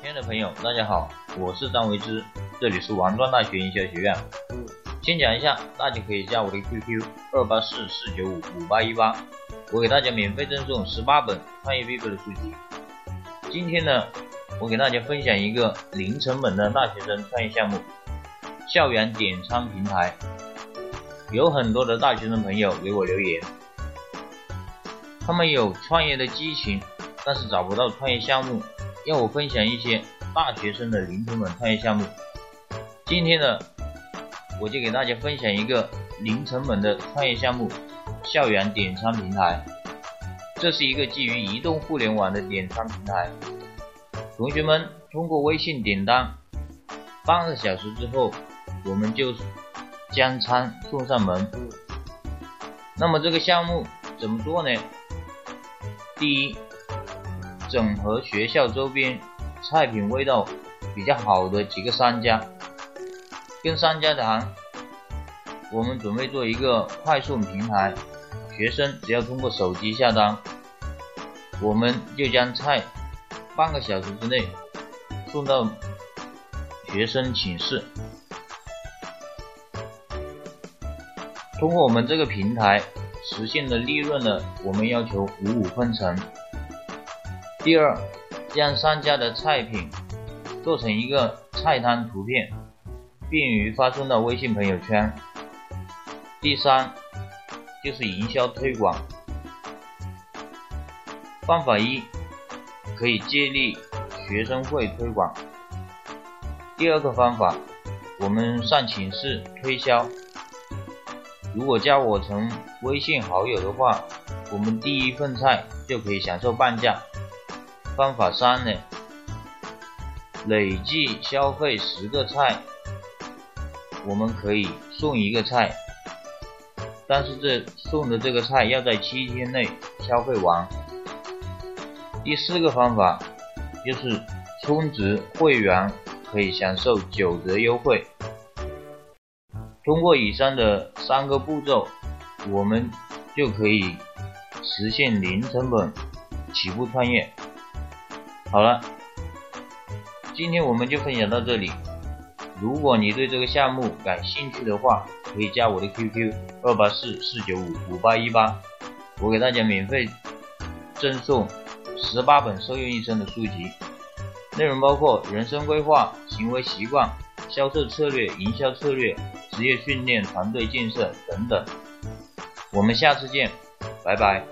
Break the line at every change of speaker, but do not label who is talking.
亲爱的朋友，大家好，我是张维之，这里是王庄大学营销学院。先讲一下，大家可以加我的 QQ 二八四四九五五八一八，我给大家免费赠送十八本创业必备的书籍。今天呢，我给大家分享一个零成本的大学生创业项目——校园点餐平台。有很多的大学生朋友给我留言，他们有创业的激情，但是找不到创业项目。要我分享一些大学生的零成本创业项目。今天呢，我就给大家分享一个零成本的创业项目——校园点餐平台。这是一个基于移动互联网的点餐平台。同学们通过微信点单，半个小时之后，我们就将餐送上门。那么这个项目怎么做呢？第一。整合学校周边菜品味道比较好的几个商家，跟商家谈，我们准备做一个快送平台，学生只要通过手机下单，我们就将菜半个小时之内送到学生寝室。通过我们这个平台实现的利润呢，我们要求五五分成。第二，将商家的菜品做成一个菜单图片，便于发送到微信朋友圈。第三，就是营销推广。方法一，可以借力学生会推广。第二个方法，我们上寝室推销。如果加我成微信好友的话，我们第一份菜就可以享受半价。方法三呢，累计消费十个菜，我们可以送一个菜，但是这送的这个菜要在七天内消费完。第四个方法就是充值会员可以享受九折优惠。通过以上的三个步骤，我们就可以实现零成本起步创业。好了，今天我们就分享到这里。如果你对这个项目感兴趣的话，可以加我的 QQ 二八四四九五五八一八，我给大家免费赠送十八本受用一生的书籍，内容包括人生规划、行为习惯、销售策略、营销策略、职业训练、团队建设等等。我们下次见，拜拜。